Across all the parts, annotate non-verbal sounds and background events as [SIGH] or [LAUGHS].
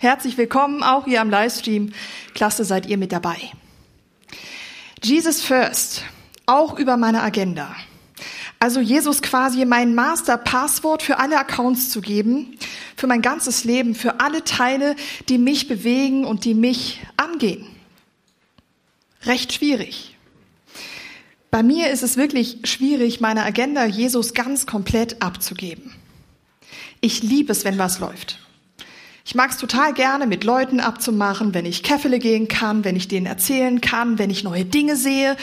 Herzlich willkommen auch hier am Livestream. Klasse seid ihr mit dabei. Jesus First, auch über meine Agenda. Also Jesus quasi mein Master-Passwort für alle Accounts zu geben, für mein ganzes Leben, für alle Teile, die mich bewegen und die mich angehen. Recht schwierig. Bei mir ist es wirklich schwierig, meine Agenda Jesus ganz komplett abzugeben. Ich liebe es, wenn was läuft. Ich mag es total gerne, mit Leuten abzumachen, wenn ich Käffele gehen kann, wenn ich denen erzählen kann, wenn ich neue Dinge sehe.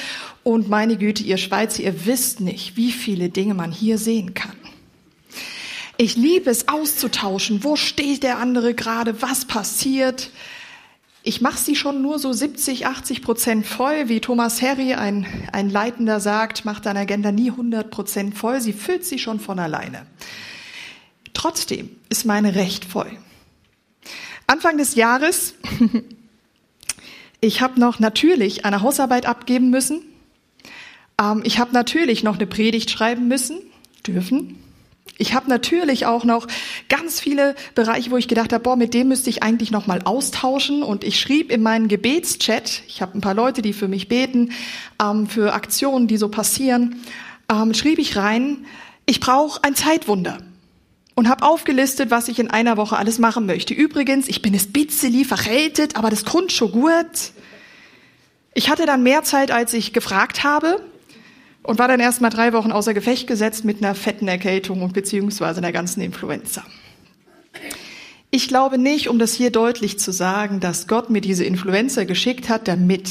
Und meine Güte, ihr Schweizer, ihr wisst nicht, wie viele Dinge man hier sehen kann. Ich liebe es auszutauschen. Wo steht der andere gerade? Was passiert? Ich mache sie schon nur so 70, 80 Prozent voll, wie Thomas Harry, ein, ein Leitender, sagt, macht deine Agenda nie 100 Prozent voll. Sie füllt sie schon von alleine. Trotzdem ist meine recht voll. Anfang des Jahres, ich habe noch natürlich eine Hausarbeit abgeben müssen. Ähm, ich habe natürlich noch eine Predigt schreiben müssen, dürfen. Ich habe natürlich auch noch ganz viele Bereiche, wo ich gedacht habe, boah, mit dem müsste ich eigentlich noch mal austauschen. Und ich schrieb in meinen Gebetschat, ich habe ein paar Leute, die für mich beten, ähm, für Aktionen, die so passieren, ähm, schrieb ich rein, ich brauche ein Zeitwunder und habe aufgelistet, was ich in einer Woche alles machen möchte. Übrigens, ich bin es bitzeli verhältet, aber das kommt schon gut. Ich hatte dann mehr Zeit, als ich gefragt habe und war dann erst mal drei Wochen außer Gefecht gesetzt mit einer fetten Erkältung und beziehungsweise einer ganzen Influenza. Ich glaube nicht, um das hier deutlich zu sagen, dass Gott mir diese Influenza geschickt hat, damit.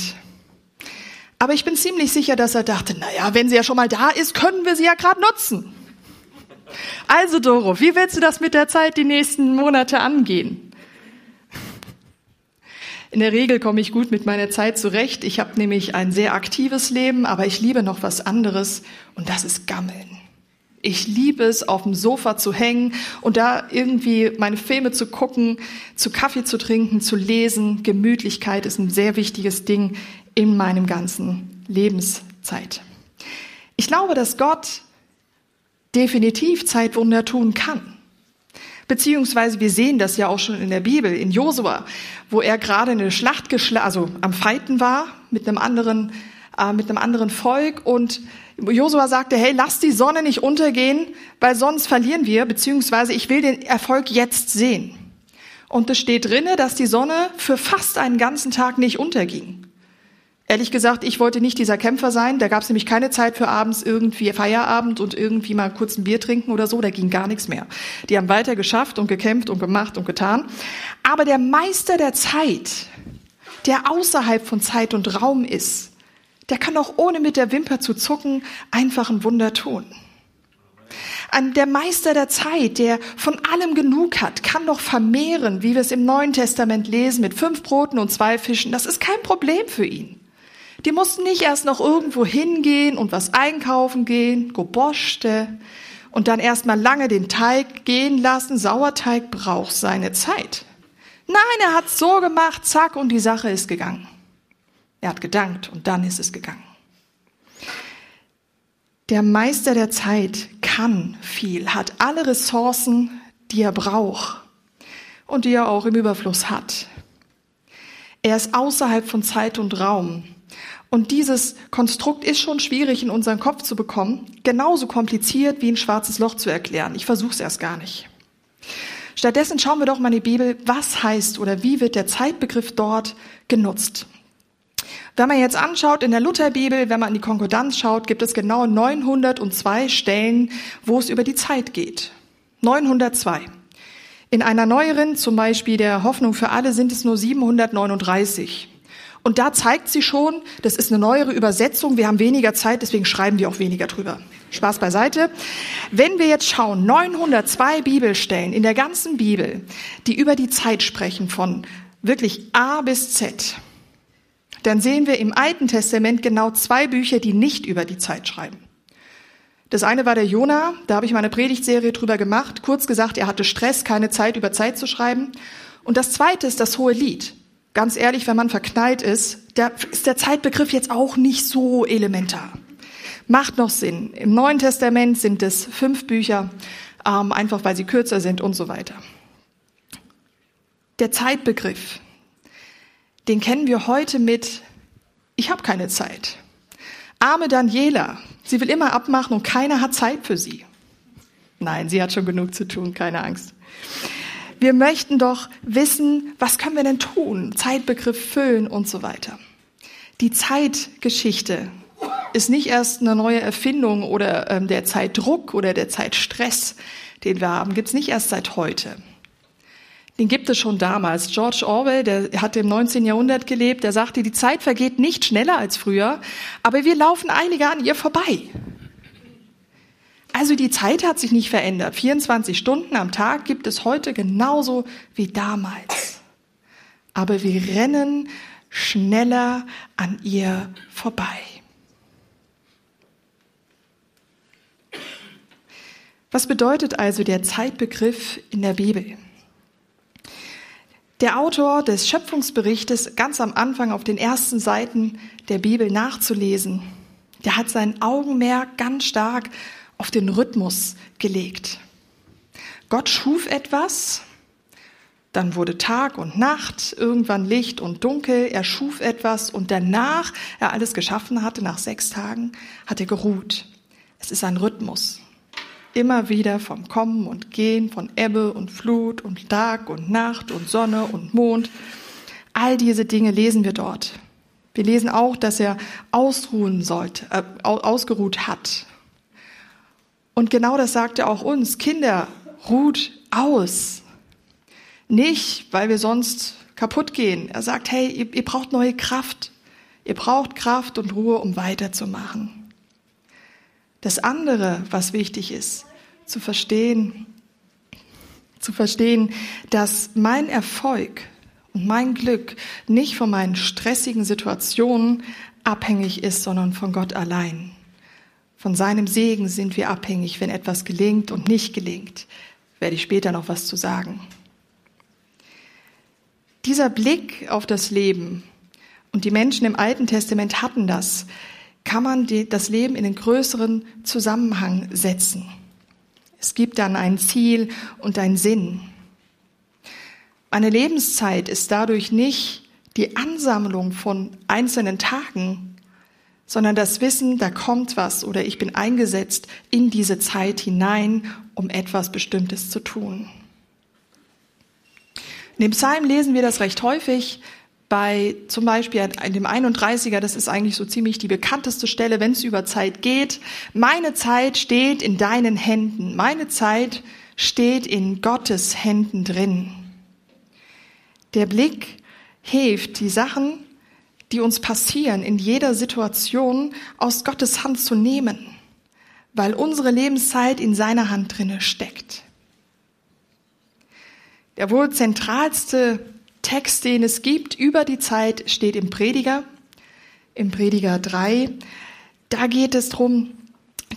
Aber ich bin ziemlich sicher, dass er dachte, na ja, wenn sie ja schon mal da ist, können wir sie ja gerade nutzen. Also Doro, wie willst du das mit der Zeit die nächsten Monate angehen? In der Regel komme ich gut mit meiner Zeit zurecht. Ich habe nämlich ein sehr aktives Leben, aber ich liebe noch was anderes und das ist Gammeln. Ich liebe es, auf dem Sofa zu hängen und da irgendwie meine Filme zu gucken, zu Kaffee zu trinken, zu lesen. Gemütlichkeit ist ein sehr wichtiges Ding in meinem ganzen Lebenszeit. Ich glaube, dass Gott definitiv Zeitwunder tun kann. Beziehungsweise wir sehen das ja auch schon in der Bibel, in Josua, wo er gerade eine Schlacht geschlagen, also am Feiten war mit einem anderen, äh, mit einem anderen Volk und Josua sagte, hey, lass die Sonne nicht untergehen, weil sonst verlieren wir, beziehungsweise ich will den Erfolg jetzt sehen. Und es steht drinne, dass die Sonne für fast einen ganzen Tag nicht unterging. Ehrlich gesagt, ich wollte nicht dieser Kämpfer sein. Da gab es nämlich keine Zeit für abends irgendwie Feierabend und irgendwie mal kurz ein Bier trinken oder so. Da ging gar nichts mehr. Die haben weiter geschafft und gekämpft und gemacht und getan. Aber der Meister der Zeit, der außerhalb von Zeit und Raum ist, der kann auch ohne mit der Wimper zu zucken einfach ein Wunder tun. Der Meister der Zeit, der von allem genug hat, kann doch vermehren, wie wir es im Neuen Testament lesen, mit fünf Broten und zwei Fischen. Das ist kein Problem für ihn. Die mussten nicht erst noch irgendwo hingehen und was einkaufen gehen, Goboste, und dann erstmal lange den Teig gehen lassen. Sauerteig braucht seine Zeit. Nein, er hat so gemacht, zack, und die Sache ist gegangen. Er hat gedankt und dann ist es gegangen. Der Meister der Zeit kann viel, hat alle Ressourcen, die er braucht und die er auch im Überfluss hat. Er ist außerhalb von Zeit und Raum. Und dieses Konstrukt ist schon schwierig in unseren Kopf zu bekommen, genauso kompliziert wie ein schwarzes Loch zu erklären. Ich versuche es erst gar nicht. Stattdessen schauen wir doch mal in die Bibel, was heißt oder wie wird der Zeitbegriff dort genutzt. Wenn man jetzt anschaut in der Lutherbibel, wenn man in die Konkordanz schaut, gibt es genau 902 Stellen, wo es über die Zeit geht. 902. In einer neueren, zum Beispiel der Hoffnung für alle, sind es nur 739. Und da zeigt sie schon, das ist eine neuere Übersetzung, wir haben weniger Zeit, deswegen schreiben wir auch weniger drüber. Spaß beiseite. Wenn wir jetzt schauen, 902 Bibelstellen in der ganzen Bibel, die über die Zeit sprechen, von wirklich A bis Z, dann sehen wir im Alten Testament genau zwei Bücher, die nicht über die Zeit schreiben. Das eine war der Jona, da habe ich meine Predigtserie drüber gemacht. Kurz gesagt, er hatte Stress, keine Zeit über Zeit zu schreiben. Und das zweite ist das hohe Lied ganz ehrlich, wenn man verknallt ist, da ist der Zeitbegriff jetzt auch nicht so elementar. Macht noch Sinn. Im Neuen Testament sind es fünf Bücher, ähm, einfach weil sie kürzer sind und so weiter. Der Zeitbegriff, den kennen wir heute mit Ich habe keine Zeit. Arme Daniela, sie will immer abmachen und keiner hat Zeit für sie. Nein, sie hat schon genug zu tun, keine Angst. Wir möchten doch wissen, was können wir denn tun? Zeitbegriff füllen und so weiter. Die Zeitgeschichte ist nicht erst eine neue Erfindung oder ähm, der Zeitdruck oder der Zeitstress, den wir haben, gibt's nicht erst seit heute. Den gibt es schon damals. George Orwell, der hat im 19. Jahrhundert gelebt, der sagte, die Zeit vergeht nicht schneller als früher, aber wir laufen einige an ihr vorbei. Also die Zeit hat sich nicht verändert. 24 Stunden am Tag gibt es heute genauso wie damals. Aber wir rennen schneller an ihr vorbei. Was bedeutet also der Zeitbegriff in der Bibel? Der Autor des Schöpfungsberichtes ganz am Anfang auf den ersten Seiten der Bibel nachzulesen, der hat sein Augenmerk ganz stark auf den Rhythmus gelegt. Gott schuf etwas, dann wurde Tag und Nacht, irgendwann Licht und Dunkel, er schuf etwas und danach er alles geschaffen hatte, nach sechs Tagen, hat er geruht. Es ist ein Rhythmus immer wieder vom Kommen und Gehen, von Ebbe und Flut und Tag und Nacht und Sonne und Mond. All diese Dinge lesen wir dort. Wir lesen auch, dass er ausruhen sollte, äh, ausgeruht hat. Und genau das sagt er auch uns. Kinder, ruht aus. Nicht, weil wir sonst kaputt gehen. Er sagt, hey, ihr, ihr braucht neue Kraft. Ihr braucht Kraft und Ruhe, um weiterzumachen. Das andere, was wichtig ist, zu verstehen, zu verstehen, dass mein Erfolg und mein Glück nicht von meinen stressigen Situationen abhängig ist, sondern von Gott allein. Von seinem Segen sind wir abhängig, wenn etwas gelingt und nicht gelingt. Werde ich später noch was zu sagen. Dieser Blick auf das Leben und die Menschen im Alten Testament hatten das, kann man die, das Leben in den größeren Zusammenhang setzen. Es gibt dann ein Ziel und einen Sinn. Eine Lebenszeit ist dadurch nicht die Ansammlung von einzelnen Tagen, sondern das Wissen, da kommt was oder ich bin eingesetzt in diese Zeit hinein, um etwas Bestimmtes zu tun. In dem Psalm lesen wir das recht häufig, bei zum Beispiel in dem 31er, das ist eigentlich so ziemlich die bekannteste Stelle, wenn es über Zeit geht. Meine Zeit steht in deinen Händen. Meine Zeit steht in Gottes Händen drin. Der Blick hilft, die Sachen, die uns passieren, in jeder Situation aus Gottes Hand zu nehmen, weil unsere Lebenszeit in seiner Hand drinne steckt. Der wohl zentralste Text, den es gibt über die Zeit, steht im Prediger, im Prediger 3. Da geht es darum,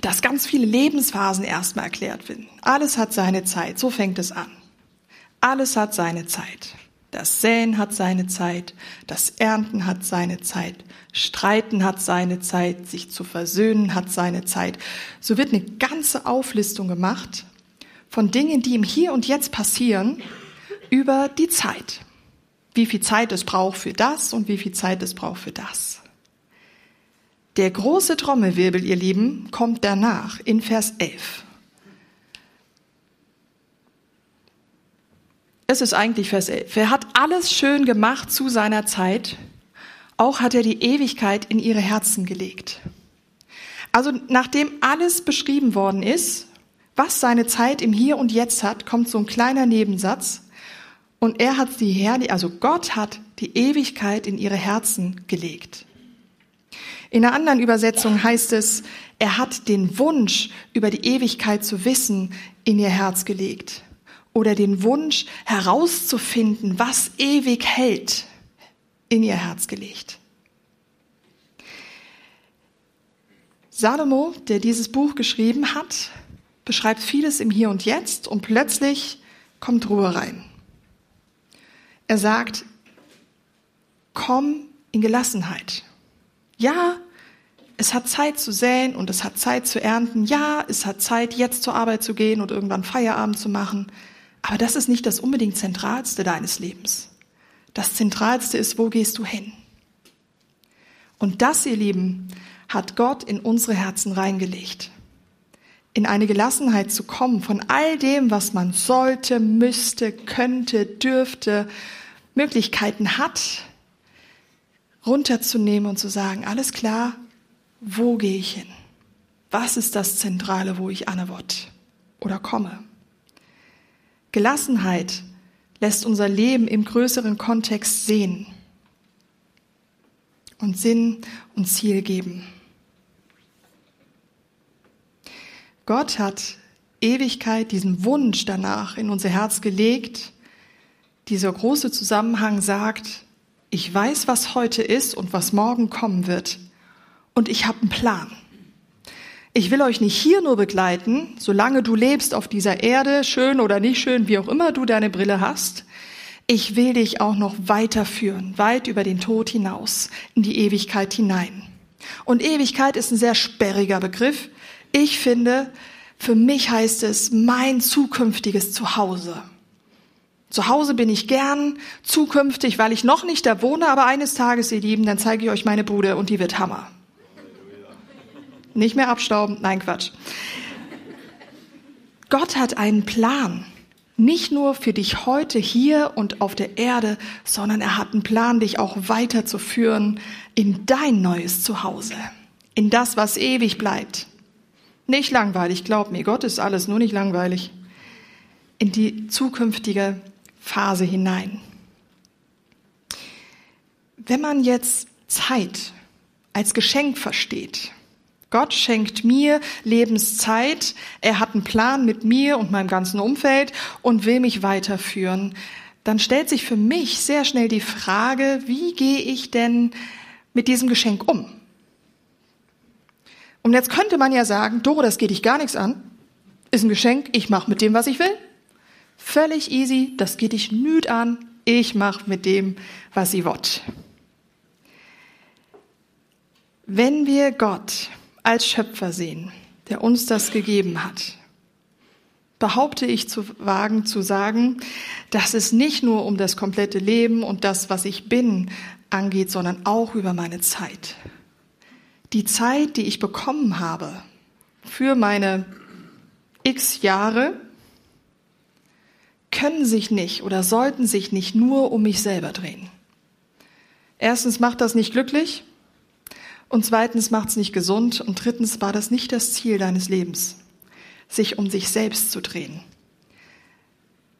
dass ganz viele Lebensphasen erstmal erklärt werden. Alles hat seine Zeit, so fängt es an. Alles hat seine Zeit. Das Säen hat seine Zeit, das Ernten hat seine Zeit, Streiten hat seine Zeit, sich zu versöhnen hat seine Zeit. So wird eine ganze Auflistung gemacht von Dingen, die im Hier und Jetzt passieren, über die Zeit wie viel Zeit es braucht für das und wie viel Zeit es braucht für das. Der große Trommelwirbel, ihr Lieben, kommt danach in Vers 11. Es ist eigentlich Vers 11. Er hat alles schön gemacht zu seiner Zeit. Auch hat er die Ewigkeit in ihre Herzen gelegt. Also nachdem alles beschrieben worden ist, was seine Zeit im Hier und Jetzt hat, kommt so ein kleiner Nebensatz. Und er hat die Herrlichkeit, also Gott hat die Ewigkeit in ihre Herzen gelegt. In einer anderen Übersetzung heißt es, er hat den Wunsch, über die Ewigkeit zu wissen, in ihr Herz gelegt. Oder den Wunsch, herauszufinden, was ewig hält, in ihr Herz gelegt. Salomo, der dieses Buch geschrieben hat, beschreibt vieles im Hier und Jetzt und plötzlich kommt Ruhe rein. Er sagt, komm in Gelassenheit. Ja, es hat Zeit zu säen und es hat Zeit zu ernten. Ja, es hat Zeit, jetzt zur Arbeit zu gehen und irgendwann Feierabend zu machen. Aber das ist nicht das unbedingt Zentralste deines Lebens. Das Zentralste ist, wo gehst du hin? Und das, ihr Lieben, hat Gott in unsere Herzen reingelegt. In eine Gelassenheit zu kommen von all dem, was man sollte, müsste, könnte, dürfte, Möglichkeiten hat, runterzunehmen und zu sagen, alles klar, wo gehe ich hin? Was ist das Zentrale, wo ich anewort oder komme? Gelassenheit lässt unser Leben im größeren Kontext sehen und Sinn und Ziel geben. Gott hat Ewigkeit, diesen Wunsch danach in unser Herz gelegt. Dieser große Zusammenhang sagt, ich weiß, was heute ist und was morgen kommen wird. Und ich habe einen Plan. Ich will euch nicht hier nur begleiten, solange du lebst auf dieser Erde, schön oder nicht schön, wie auch immer du deine Brille hast. Ich will dich auch noch weiterführen, weit über den Tod hinaus, in die Ewigkeit hinein. Und Ewigkeit ist ein sehr sperriger Begriff. Ich finde, für mich heißt es mein zukünftiges Zuhause. Zu Hause bin ich gern, zukünftig, weil ich noch nicht da wohne, aber eines Tages, ihr Lieben, dann zeige ich euch meine Bude und die wird Hammer. Nicht mehr abstauben, nein Quatsch. Gott hat einen Plan. Nicht nur für dich heute hier und auf der Erde, sondern er hat einen Plan, dich auch weiterzuführen in dein neues Zuhause. In das, was ewig bleibt. Nicht langweilig, glaub mir, Gott ist alles, nur nicht langweilig. In die zukünftige Phase hinein. Wenn man jetzt Zeit als Geschenk versteht, Gott schenkt mir Lebenszeit, er hat einen Plan mit mir und meinem ganzen Umfeld und will mich weiterführen, dann stellt sich für mich sehr schnell die Frage, wie gehe ich denn mit diesem Geschenk um? Und jetzt könnte man ja sagen, Doro, das geht dich gar nichts an. Ist ein Geschenk, ich mache mit dem, was ich will. Völlig easy, das geht dich nüt an. Ich mache mit dem, was ich will. Wenn wir Gott als Schöpfer sehen, der uns das gegeben hat, behaupte ich zu wagen zu sagen, dass es nicht nur um das komplette Leben und das, was ich bin, angeht, sondern auch über meine Zeit die Zeit, die ich bekommen habe für meine x Jahre, können sich nicht oder sollten sich nicht nur um mich selber drehen. Erstens macht das nicht glücklich und zweitens macht es nicht gesund und drittens war das nicht das Ziel deines Lebens, sich um sich selbst zu drehen.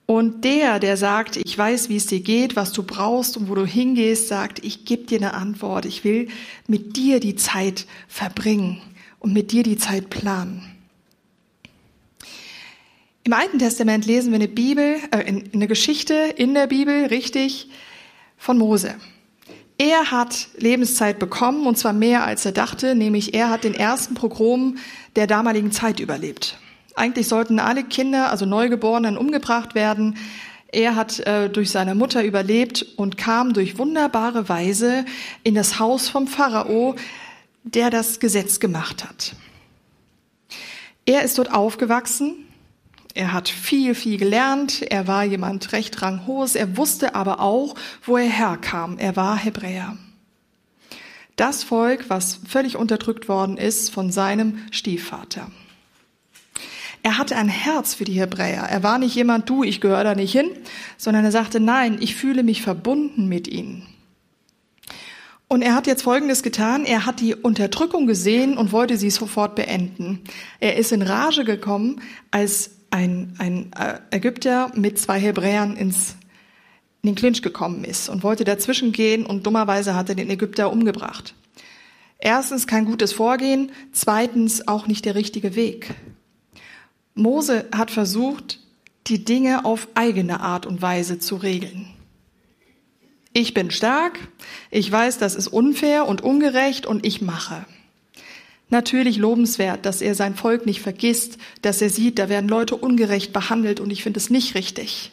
Und der, der sagt, ich weiß, wie es dir geht, was du brauchst und wo du hingehst, sagt, ich gebe dir eine Antwort. Ich will mit dir die Zeit verbringen und mit dir die Zeit planen. Im Alten Testament lesen wir eine Bibel, äh, eine Geschichte in der Bibel, richtig, von Mose. Er hat Lebenszeit bekommen und zwar mehr als er dachte, nämlich er hat den ersten Pogrom der damaligen Zeit überlebt. Eigentlich sollten alle Kinder, also Neugeborenen, umgebracht werden. Er hat äh, durch seine Mutter überlebt und kam durch wunderbare Weise in das Haus vom Pharao, der das Gesetz gemacht hat. Er ist dort aufgewachsen. Er hat viel, viel gelernt. Er war jemand recht ranghohes. Er wusste aber auch, wo er herkam. Er war Hebräer. Das Volk, was völlig unterdrückt worden ist von seinem Stiefvater. Er hatte ein Herz für die Hebräer. Er war nicht jemand, du, ich gehöre da nicht hin, sondern er sagte, nein, ich fühle mich verbunden mit ihnen. Und er hat jetzt Folgendes getan. Er hat die Unterdrückung gesehen und wollte sie sofort beenden. Er ist in Rage gekommen, als ein, ein äh, Ägypter mit zwei Hebräern ins, in den Clinch gekommen ist und wollte dazwischen gehen und dummerweise hat er den Ägypter umgebracht. Erstens kein gutes Vorgehen, zweitens auch nicht der richtige Weg. Mose hat versucht, die Dinge auf eigene Art und Weise zu regeln. Ich bin stark, ich weiß, das ist unfair und ungerecht und ich mache. Natürlich lobenswert, dass er sein Volk nicht vergisst, dass er sieht, da werden Leute ungerecht behandelt und ich finde es nicht richtig.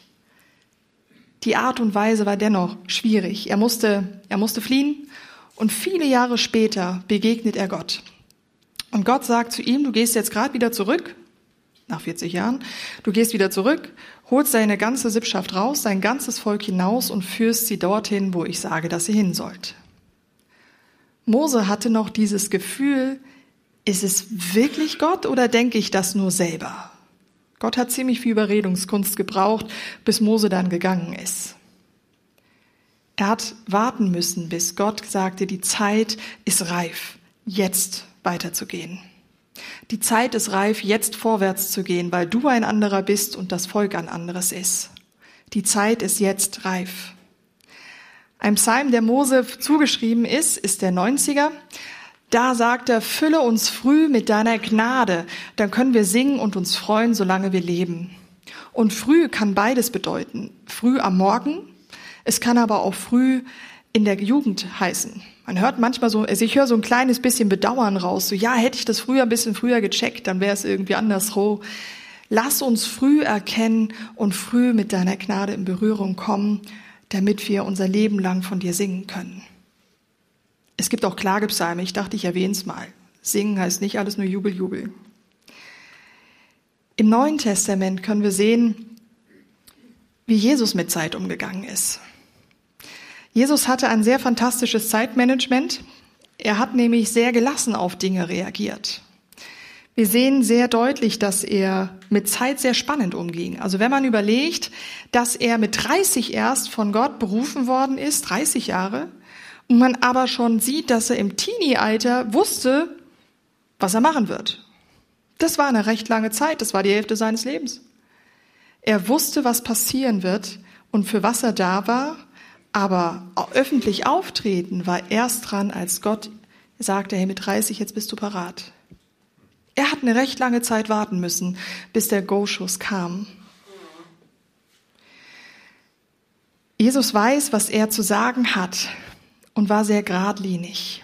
Die Art und Weise war dennoch schwierig. Er musste, er musste fliehen und viele Jahre später begegnet er Gott. Und Gott sagt zu ihm, du gehst jetzt gerade wieder zurück nach 40 Jahren. Du gehst wieder zurück, holst deine ganze Sippschaft raus, dein ganzes Volk hinaus und führst sie dorthin, wo ich sage, dass sie hin sollt. Mose hatte noch dieses Gefühl, ist es wirklich Gott oder denke ich das nur selber? Gott hat ziemlich viel Überredungskunst gebraucht, bis Mose dann gegangen ist. Er hat warten müssen, bis Gott sagte, die Zeit ist reif, jetzt weiterzugehen. Die Zeit ist reif, jetzt vorwärts zu gehen, weil du ein anderer bist und das Volk ein anderes ist. Die Zeit ist jetzt reif. Ein Psalm, der Mose zugeschrieben ist, ist der 90er. Da sagt er, fülle uns früh mit deiner Gnade, dann können wir singen und uns freuen, solange wir leben. Und früh kann beides bedeuten. Früh am Morgen, es kann aber auch früh in der Jugend heißen. Man hört manchmal so, also ich höre so ein kleines bisschen Bedauern raus, so ja, hätte ich das früher ein bisschen früher gecheckt, dann wäre es irgendwie andersro. Lass uns früh erkennen und früh mit deiner Gnade in Berührung kommen, damit wir unser Leben lang von dir singen können. Es gibt auch Klagepsalme, ich dachte, ich erwähne es mal. Singen heißt nicht alles nur Jubel, Jubel. Im Neuen Testament können wir sehen, wie Jesus mit Zeit umgegangen ist. Jesus hatte ein sehr fantastisches Zeitmanagement. Er hat nämlich sehr gelassen auf Dinge reagiert. Wir sehen sehr deutlich, dass er mit Zeit sehr spannend umging. Also wenn man überlegt, dass er mit 30 erst von Gott berufen worden ist, 30 Jahre, man aber schon sieht, dass er im Teenie-Alter wusste, was er machen wird. Das war eine recht lange Zeit, das war die Hälfte seines Lebens. Er wusste, was passieren wird und für was er da war aber öffentlich auftreten war erst dran, als Gott sagte, hey, mit 30, jetzt bist du parat. Er hat eine recht lange Zeit warten müssen, bis der Go-Schuss kam. Jesus weiß, was er zu sagen hat und war sehr geradlinig.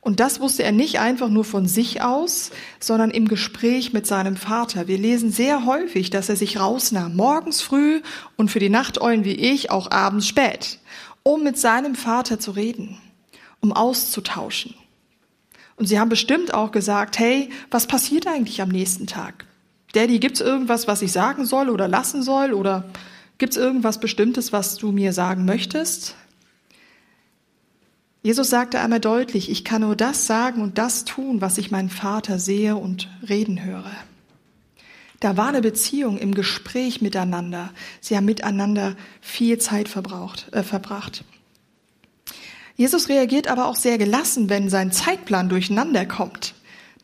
Und das wusste er nicht einfach nur von sich aus, sondern im Gespräch mit seinem Vater. Wir lesen sehr häufig, dass er sich rausnahm, morgens früh und für die Nachteulen wie ich auch abends spät, um mit seinem Vater zu reden, um auszutauschen. Und sie haben bestimmt auch gesagt, hey, was passiert eigentlich am nächsten Tag? Daddy, gibt's irgendwas, was ich sagen soll oder lassen soll? Oder gibt's irgendwas Bestimmtes, was du mir sagen möchtest? Jesus sagte einmal deutlich, ich kann nur das sagen und das tun, was ich meinen Vater sehe und reden höre. Da war eine Beziehung im Gespräch miteinander. Sie haben miteinander viel Zeit verbraucht, äh, verbracht. Jesus reagiert aber auch sehr gelassen, wenn sein Zeitplan durcheinander kommt.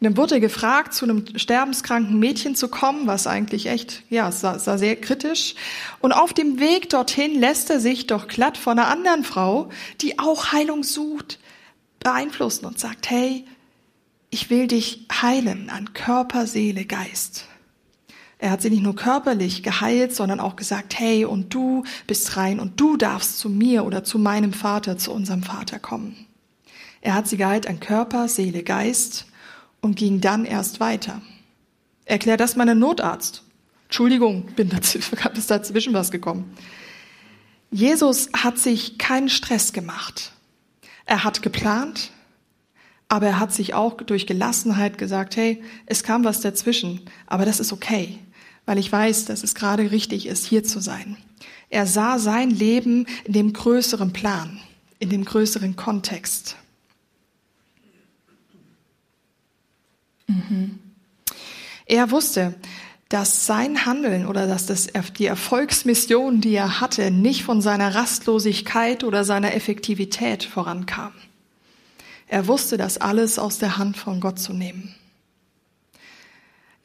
Dann wurde er gefragt, zu einem sterbenskranken Mädchen zu kommen, was eigentlich echt, ja, sah, sah sehr kritisch. Und auf dem Weg dorthin lässt er sich doch glatt von einer anderen Frau, die auch Heilung sucht, beeinflussen und sagt, hey, ich will dich heilen an Körper, Seele, Geist. Er hat sie nicht nur körperlich geheilt, sondern auch gesagt, hey, und du bist rein und du darfst zu mir oder zu meinem Vater, zu unserem Vater kommen. Er hat sie geheilt an Körper, Seele, Geist und ging dann erst weiter. Erklär das meinem Notarzt. Entschuldigung, bin dazwischen, [LAUGHS] ist dazwischen was gekommen. Jesus hat sich keinen Stress gemacht. Er hat geplant, aber er hat sich auch durch Gelassenheit gesagt, hey, es kam was dazwischen, aber das ist okay, weil ich weiß, dass es gerade richtig ist, hier zu sein. Er sah sein Leben in dem größeren Plan, in dem größeren Kontext. Mhm. Er wusste, dass sein Handeln oder dass das, die Erfolgsmission, die er hatte, nicht von seiner Rastlosigkeit oder seiner Effektivität vorankam. Er wusste, das alles aus der Hand von Gott zu nehmen.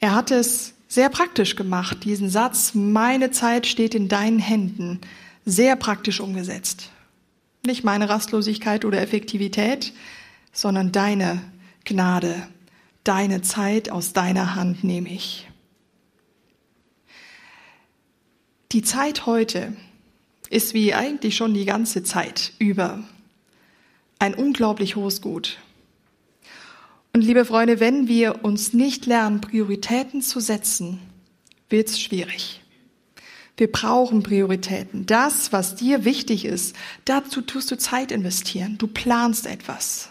Er hat es sehr praktisch gemacht, diesen Satz, meine Zeit steht in deinen Händen, sehr praktisch umgesetzt. Nicht meine Rastlosigkeit oder Effektivität, sondern deine Gnade, deine Zeit aus deiner Hand nehme ich. Die Zeit heute ist wie eigentlich schon die ganze Zeit über ein unglaublich hohes Gut. Und liebe Freunde, wenn wir uns nicht lernen, Prioritäten zu setzen, wird es schwierig. Wir brauchen Prioritäten. Das, was dir wichtig ist, dazu tust du Zeit investieren. Du planst etwas.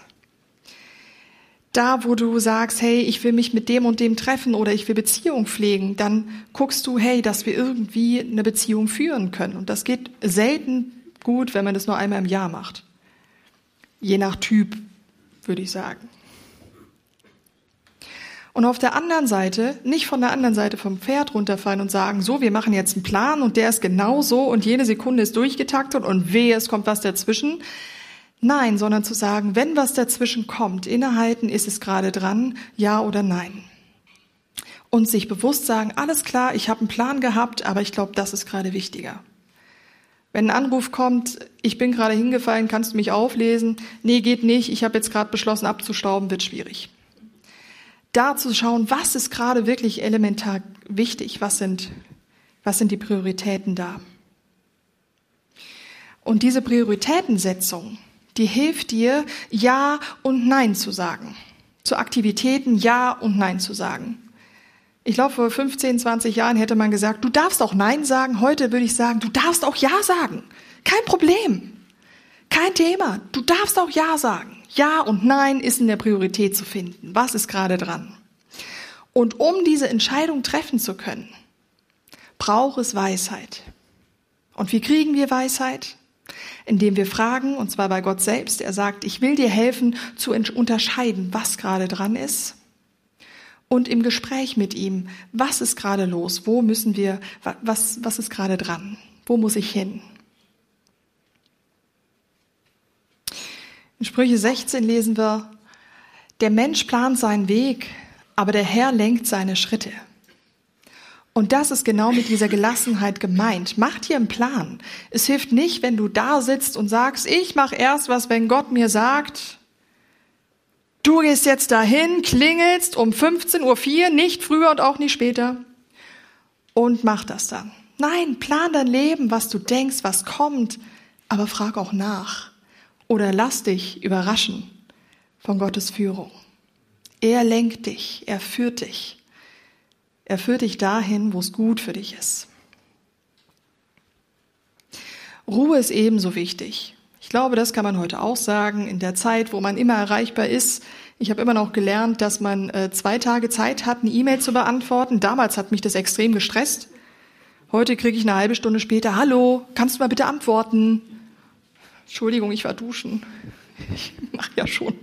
Da, wo du sagst, hey, ich will mich mit dem und dem treffen oder ich will Beziehung pflegen, dann guckst du, hey, dass wir irgendwie eine Beziehung führen können. Und das geht selten gut, wenn man das nur einmal im Jahr macht. Je nach Typ, würde ich sagen. Und auf der anderen Seite, nicht von der anderen Seite vom Pferd runterfallen und sagen, so, wir machen jetzt einen Plan und der ist genau so und jede Sekunde ist durchgetaktet und wehe, es kommt was dazwischen. Nein, sondern zu sagen, wenn was dazwischen kommt, innehalten, ist es gerade dran, ja oder nein. Und sich bewusst sagen, alles klar, ich habe einen Plan gehabt, aber ich glaube, das ist gerade wichtiger. Wenn ein Anruf kommt, ich bin gerade hingefallen, kannst du mich auflesen? Nee, geht nicht, ich habe jetzt gerade beschlossen abzustauben, wird schwierig da zu schauen, was ist gerade wirklich elementar wichtig, was sind, was sind die Prioritäten da. Und diese Prioritätensetzung, die hilft dir, Ja und Nein zu sagen. Zu Aktivitäten Ja und Nein zu sagen. Ich glaube, vor 15, 20 Jahren hätte man gesagt, du darfst auch Nein sagen. Heute würde ich sagen, du darfst auch Ja sagen. Kein Problem. Kein Thema. Du darfst auch Ja sagen. Ja und Nein ist in der Priorität zu finden. Was ist gerade dran? Und um diese Entscheidung treffen zu können, braucht es Weisheit. Und wie kriegen wir Weisheit? Indem wir fragen, und zwar bei Gott selbst. Er sagt, ich will dir helfen zu unterscheiden, was gerade dran ist. Und im Gespräch mit ihm, was ist gerade los? Wo müssen wir, was, was ist gerade dran? Wo muss ich hin? In Sprüche 16 lesen wir, der Mensch plant seinen Weg, aber der Herr lenkt seine Schritte. Und das ist genau mit dieser Gelassenheit gemeint. Mach dir einen Plan. Es hilft nicht, wenn du da sitzt und sagst, ich mache erst was, wenn Gott mir sagt, du gehst jetzt dahin, klingelst um 15.04 Uhr, nicht früher und auch nicht später und mach das dann. Nein, plan dein Leben, was du denkst, was kommt, aber frag auch nach oder lass dich überraschen von Gottes Führung. Er lenkt dich, er führt dich. Er führt dich dahin, wo es gut für dich ist. Ruhe ist ebenso wichtig. Ich glaube, das kann man heute auch sagen. In der Zeit, wo man immer erreichbar ist, ich habe immer noch gelernt, dass man äh, zwei Tage Zeit hat, eine E-Mail zu beantworten. Damals hat mich das extrem gestresst. Heute kriege ich eine halbe Stunde später, hallo, kannst du mal bitte antworten? Entschuldigung, ich war duschen. [LAUGHS] Ich mache ja schon.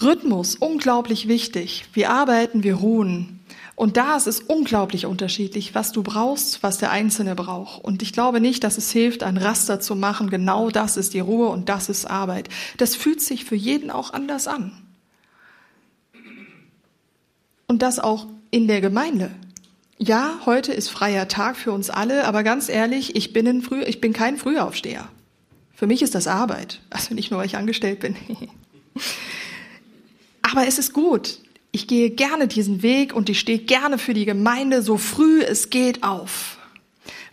Rhythmus, unglaublich wichtig. Wir arbeiten, wir ruhen. Und da ist es unglaublich unterschiedlich, was du brauchst, was der Einzelne braucht. Und ich glaube nicht, dass es hilft, ein Raster zu machen. Genau das ist die Ruhe und das ist Arbeit. Das fühlt sich für jeden auch anders an. Und das auch in der Gemeinde. Ja, heute ist freier Tag für uns alle, aber ganz ehrlich, ich bin, Früh, ich bin kein Frühaufsteher. Für mich ist das Arbeit. Also nicht nur, weil ich angestellt bin. [LAUGHS] Aber es ist gut. Ich gehe gerne diesen Weg und ich stehe gerne für die Gemeinde so früh es geht auf.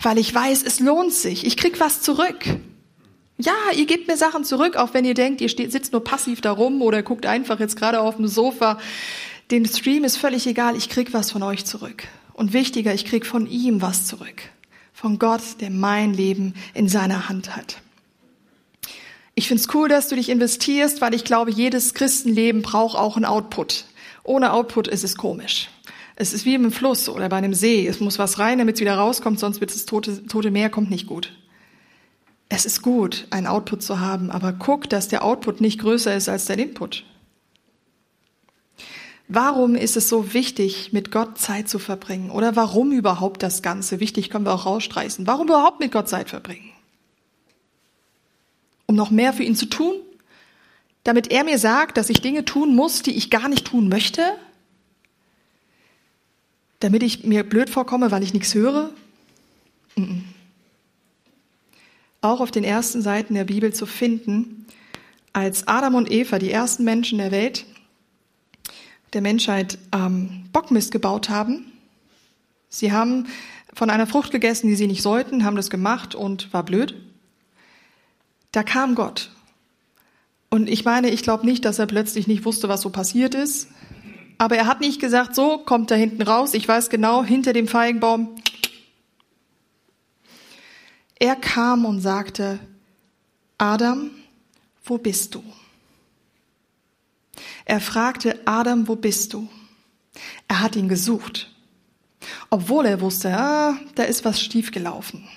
Weil ich weiß, es lohnt sich. Ich krieg was zurück. Ja, ihr gebt mir Sachen zurück, auch wenn ihr denkt, ihr steht, sitzt nur passiv da rum oder guckt einfach jetzt gerade auf dem Sofa. Den Stream ist völlig egal. Ich krieg was von euch zurück. Und wichtiger, ich krieg von ihm was zurück. Von Gott, der mein Leben in seiner Hand hat. Ich find's cool, dass du dich investierst, weil ich glaube, jedes Christenleben braucht auch einen Output. Ohne Output ist es komisch. Es ist wie im Fluss oder bei einem See. Es muss was rein, damit es wieder rauskommt, sonst wird das tote, tote Meer kommt nicht gut. Es ist gut, einen Output zu haben, aber guck, dass der Output nicht größer ist als der Input. Warum ist es so wichtig, mit Gott Zeit zu verbringen? Oder warum überhaupt das Ganze? Wichtig können wir auch rausstreichen. Warum überhaupt mit Gott Zeit verbringen? Um noch mehr für ihn zu tun? Damit er mir sagt, dass ich Dinge tun muss, die ich gar nicht tun möchte? Damit ich mir blöd vorkomme, weil ich nichts höre? Auch auf den ersten Seiten der Bibel zu finden, als Adam und Eva, die ersten Menschen der Welt, der Menschheit ähm, Bockmist gebaut haben. Sie haben von einer Frucht gegessen, die sie nicht sollten, haben das gemacht und war blöd. Da kam Gott. Und ich meine, ich glaube nicht, dass er plötzlich nicht wusste, was so passiert ist. Aber er hat nicht gesagt, so, kommt da hinten raus. Ich weiß genau, hinter dem Feigenbaum. Er kam und sagte, Adam, wo bist du? Er fragte, Adam, wo bist du? Er hat ihn gesucht, obwohl er wusste, ah, da ist was schiefgelaufen.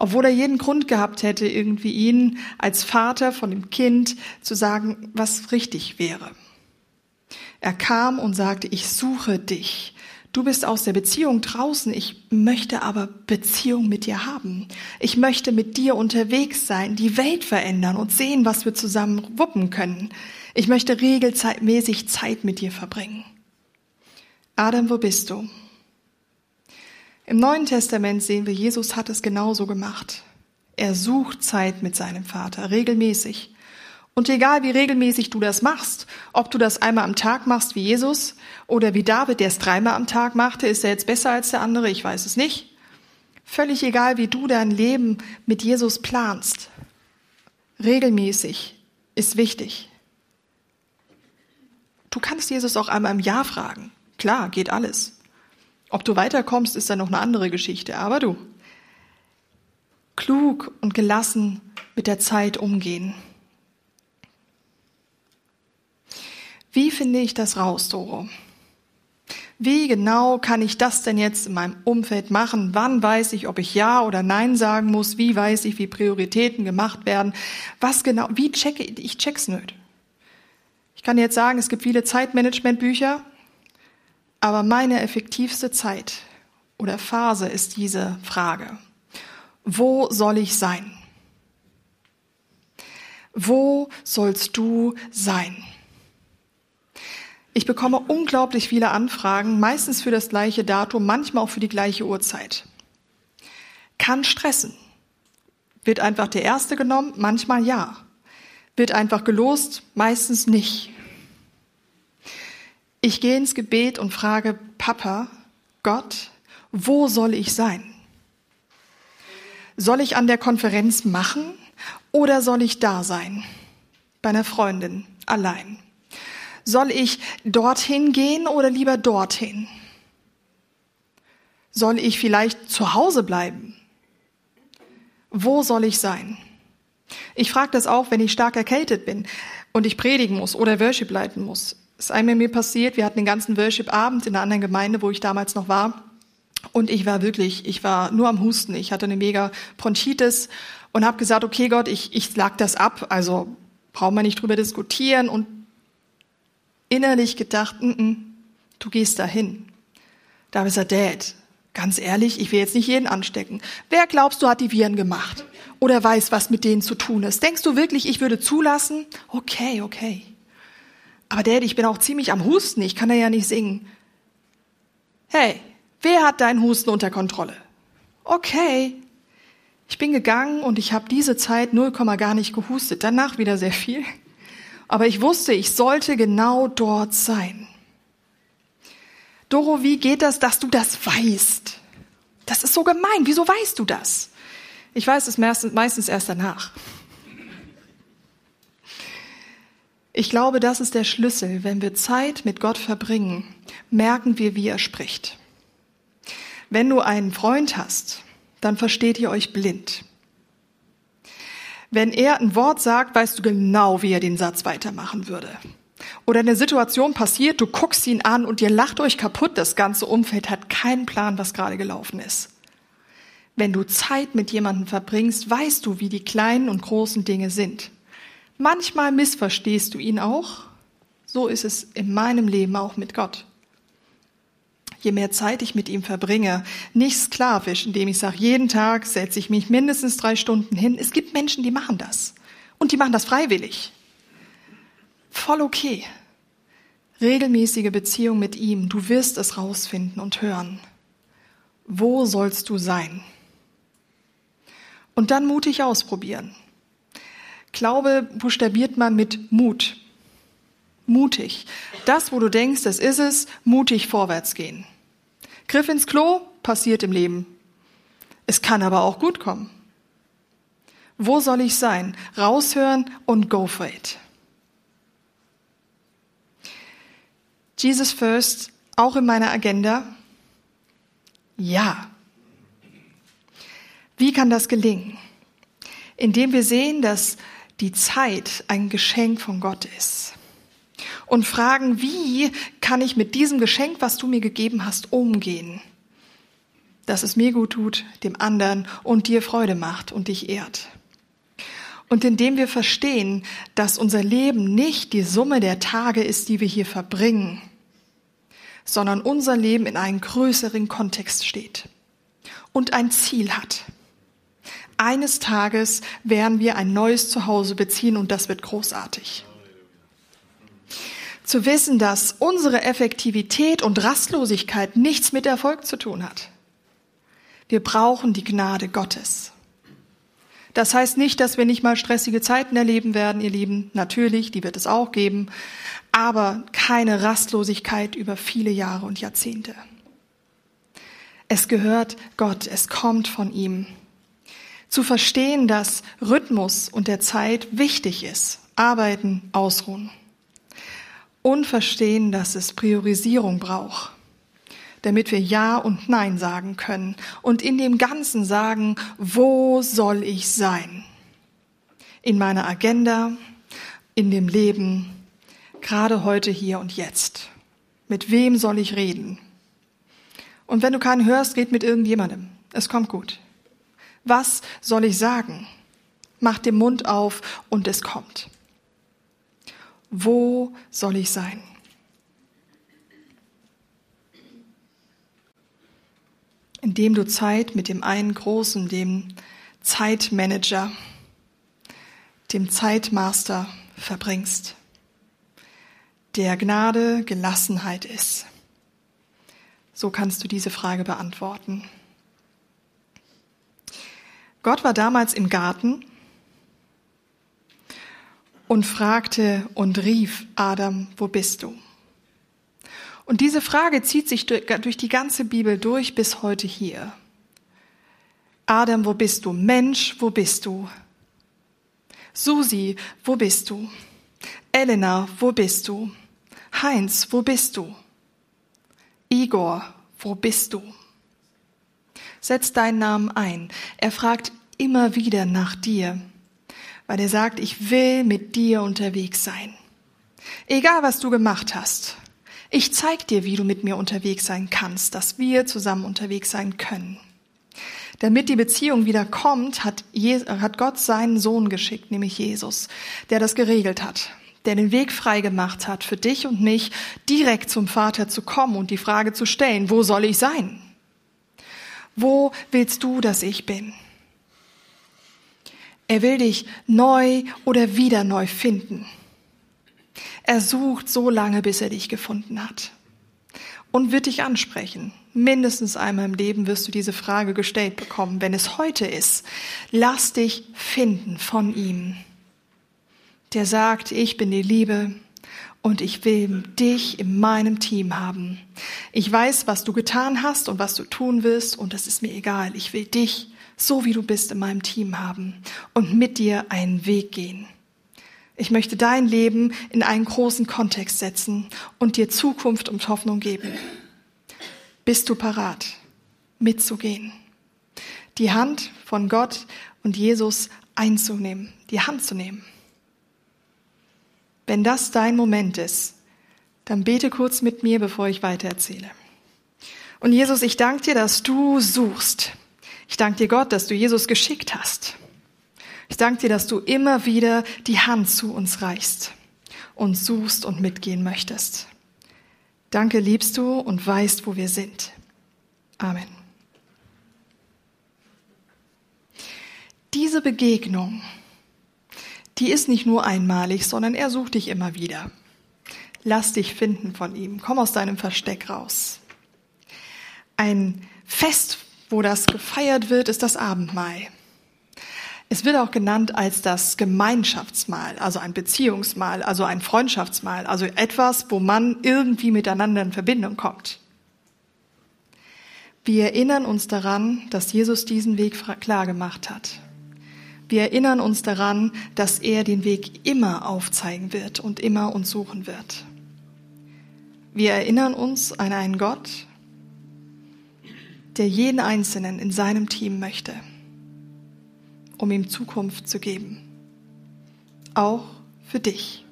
Obwohl er jeden Grund gehabt hätte, irgendwie ihn als Vater von dem Kind zu sagen, was richtig wäre. Er kam und sagte, ich suche dich. Du bist aus der Beziehung draußen, ich möchte aber Beziehung mit dir haben. Ich möchte mit dir unterwegs sein, die Welt verändern und sehen, was wir zusammen wuppen können. Ich möchte regelmäßig Zeit mit dir verbringen. Adam, wo bist du? Im Neuen Testament sehen wir, Jesus hat es genauso gemacht. Er sucht Zeit mit seinem Vater, regelmäßig. Und egal wie regelmäßig du das machst, ob du das einmal am Tag machst wie Jesus oder wie David, der es dreimal am Tag machte, ist er jetzt besser als der andere, ich weiß es nicht. Völlig egal, wie du dein Leben mit Jesus planst. Regelmäßig ist wichtig. Du kannst Jesus auch einmal im Jahr fragen. Klar, geht alles. Ob du weiterkommst, ist dann noch eine andere Geschichte. Aber du, klug und gelassen mit der Zeit umgehen. Wie finde ich das raus, Doro? Wie genau kann ich das denn jetzt in meinem Umfeld machen? Wann weiß ich, ob ich Ja oder Nein sagen muss? Wie weiß ich, wie Prioritäten gemacht werden? Was genau, wie checke ich? Ich check's nicht. Ich kann jetzt sagen, es gibt viele Zeitmanagementbücher, aber meine effektivste Zeit oder Phase ist diese Frage. Wo soll ich sein? Wo sollst du sein? Ich bekomme unglaublich viele Anfragen, meistens für das gleiche Datum, manchmal auch für die gleiche Uhrzeit. Kann stressen. Wird einfach der erste genommen, manchmal ja. Wird einfach gelost, meistens nicht. Ich gehe ins Gebet und frage Papa, Gott, wo soll ich sein? Soll ich an der Konferenz machen oder soll ich da sein? Bei einer Freundin, allein. Soll ich dorthin gehen oder lieber dorthin? Soll ich vielleicht zu Hause bleiben? Wo soll ich sein? Ich frage das auch, wenn ich stark erkältet bin und ich predigen muss oder Worship leiten muss. Ist einmal mir passiert, wir hatten den ganzen Worship-Abend in einer anderen Gemeinde, wo ich damals noch war. Und ich war wirklich, ich war nur am Husten. Ich hatte eine mega Bronchitis und habe gesagt, okay Gott, ich, ich lag das ab. Also brauchen wir nicht drüber diskutieren. Und innerlich gedacht, N -n, du gehst dahin. Da habe ich gesagt, Dad, ganz ehrlich, ich will jetzt nicht jeden anstecken. Wer glaubst du hat die Viren gemacht? Oder weiß, was mit denen zu tun ist? Denkst du wirklich, ich würde zulassen? Okay, okay. Aber Dad, ich bin auch ziemlich am Husten, ich kann da ja nicht singen. Hey, wer hat deinen Husten unter Kontrolle? Okay. Ich bin gegangen und ich habe diese Zeit 0, gar nicht gehustet, danach wieder sehr viel. Aber ich wusste, ich sollte genau dort sein. Doro, wie geht das, dass du das weißt? Das ist so gemein. Wieso weißt du das? Ich weiß es meistens erst danach. Ich glaube, das ist der Schlüssel. Wenn wir Zeit mit Gott verbringen, merken wir, wie er spricht. Wenn du einen Freund hast, dann versteht ihr euch blind. Wenn er ein Wort sagt, weißt du genau, wie er den Satz weitermachen würde. Oder eine Situation passiert, du guckst ihn an und ihr lacht euch kaputt, das ganze Umfeld hat keinen Plan, was gerade gelaufen ist. Wenn du Zeit mit jemandem verbringst, weißt du, wie die kleinen und großen Dinge sind. Manchmal missverstehst du ihn auch. So ist es in meinem Leben auch mit Gott je mehr Zeit ich mit ihm verbringe. Nicht sklavisch, indem ich sage, jeden Tag setze ich mich mindestens drei Stunden hin. Es gibt Menschen, die machen das. Und die machen das freiwillig. Voll okay. Regelmäßige Beziehung mit ihm. Du wirst es rausfinden und hören. Wo sollst du sein? Und dann mutig ausprobieren. Glaube buchstabiert man mit Mut mutig. Das, wo du denkst, das ist es, mutig vorwärts gehen. Griff ins Klo passiert im Leben. Es kann aber auch gut kommen. Wo soll ich sein? Raushören und go for it. Jesus first, auch in meiner Agenda? Ja. Wie kann das gelingen? Indem wir sehen, dass die Zeit ein Geschenk von Gott ist. und fragen, wie kann ich mit diesem Geschenk, was du mir gegeben hast, umgehen, dass es mir gut tut, dem anderen und dir Freude macht und dich ehrt. Und indem wir verstehen, dass unser Leben nicht die Summe der Tage ist, die wir hier verbringen, sondern unser Leben in einem größeren Kontext steht und ein Ziel hat. Eines Tages werden wir ein neues Zuhause beziehen und das wird großartig. Zu wissen, dass unsere Effektivität und Rastlosigkeit nichts mit Erfolg zu tun hat. Wir brauchen die Gnade Gottes. Das heißt nicht, dass wir nicht mal stressige Zeiten erleben werden, ihr Lieben. Natürlich, die wird es auch geben. Aber keine Rastlosigkeit über viele Jahre und Jahrzehnte. Es gehört Gott, es kommt von ihm. Zu verstehen, dass Rhythmus und der Zeit wichtig ist. Arbeiten, ausruhen. Und verstehen, dass es Priorisierung braucht damit wir Ja und Nein sagen können und in dem Ganzen sagen, wo soll ich sein? In meiner Agenda, in dem Leben, gerade heute, hier und jetzt. Mit wem soll ich reden? Und wenn du keinen hörst, geht mit irgendjemandem. Es kommt gut. Was soll ich sagen? Mach den Mund auf und es kommt. Wo soll ich sein? indem du Zeit mit dem einen großen, dem Zeitmanager, dem Zeitmaster verbringst, der Gnade Gelassenheit ist. So kannst du diese Frage beantworten. Gott war damals im Garten und fragte und rief Adam, wo bist du? Und diese Frage zieht sich durch die ganze Bibel durch bis heute hier. Adam, wo bist du? Mensch, wo bist du? Susi, wo bist du? Elena, wo bist du? Heinz, wo bist du? Igor, wo bist du? Setz deinen Namen ein. Er fragt immer wieder nach dir, weil er sagt, ich will mit dir unterwegs sein. Egal, was du gemacht hast. Ich zeig dir, wie du mit mir unterwegs sein kannst, dass wir zusammen unterwegs sein können. Damit die Beziehung wieder kommt, hat, hat Gott seinen Sohn geschickt, nämlich Jesus, der das geregelt hat, der den Weg frei gemacht hat, für dich und mich direkt zum Vater zu kommen und die Frage zu stellen, wo soll ich sein? Wo willst du, dass ich bin? Er will dich neu oder wieder neu finden. Er sucht so lange, bis er dich gefunden hat und wird dich ansprechen. Mindestens einmal im Leben wirst du diese Frage gestellt bekommen. Wenn es heute ist, lass dich finden von ihm. Der sagt, ich bin die Liebe und ich will dich in meinem Team haben. Ich weiß, was du getan hast und was du tun willst und es ist mir egal. Ich will dich so wie du bist in meinem Team haben und mit dir einen Weg gehen. Ich möchte dein Leben in einen großen Kontext setzen und dir Zukunft und Hoffnung geben. Bist du parat, mitzugehen? Die Hand von Gott und Jesus einzunehmen, die Hand zu nehmen. Wenn das dein Moment ist, dann bete kurz mit mir, bevor ich weitererzähle. Und Jesus, ich danke dir, dass du suchst. Ich danke dir, Gott, dass du Jesus geschickt hast. Ich danke dir, dass du immer wieder die Hand zu uns reichst und suchst und mitgehen möchtest. Danke, liebst du und weißt, wo wir sind. Amen. Diese Begegnung, die ist nicht nur einmalig, sondern er sucht dich immer wieder. Lass dich finden von ihm. Komm aus deinem Versteck raus. Ein Fest, wo das gefeiert wird, ist das Abendmahl. Es wird auch genannt als das Gemeinschaftsmahl, also ein Beziehungsmahl, also ein Freundschaftsmahl, also etwas, wo man irgendwie miteinander in Verbindung kommt. Wir erinnern uns daran, dass Jesus diesen Weg klar gemacht hat. Wir erinnern uns daran, dass er den Weg immer aufzeigen wird und immer uns suchen wird. Wir erinnern uns an einen Gott, der jeden Einzelnen in seinem Team möchte um ihm Zukunft zu geben. Auch für dich.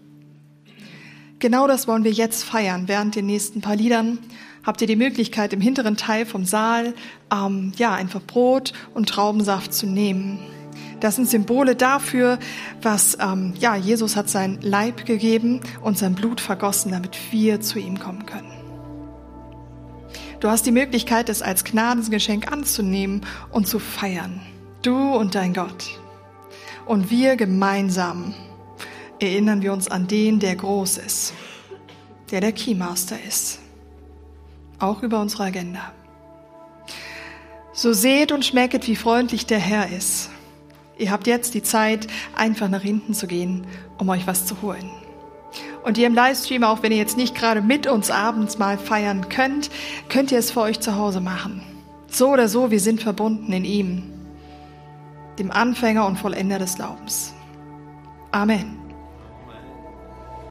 genau das wollen wir jetzt feiern. Während den nächsten paar Liedern habt ihr die Möglichkeit, im hinteren Teil vom Saal ähm, ja einfach Brot und Traubensaft zu nehmen. Das sind Symbole dafür, was ähm, ja Jesus hat sein Leib gegeben und sein Blut vergossen, damit wir zu ihm kommen können. Du hast die Möglichkeit, es als Gnadensgeschenk anzunehmen und zu feiern. Du und dein Gott. Und wir gemeinsam erinnern wir uns an den, der groß ist, der der Keymaster ist. Auch über unsere Agenda. So seht und schmecket, wie freundlich der Herr ist. Ihr habt jetzt die Zeit, einfach nach hinten zu gehen, um euch was zu holen. Und ihr im Livestream, auch wenn ihr jetzt nicht gerade mit uns abends mal feiern könnt, könnt ihr es für euch zu Hause machen. So oder so, wir sind verbunden in ihm, dem Anfänger und Vollender des Glaubens. Amen.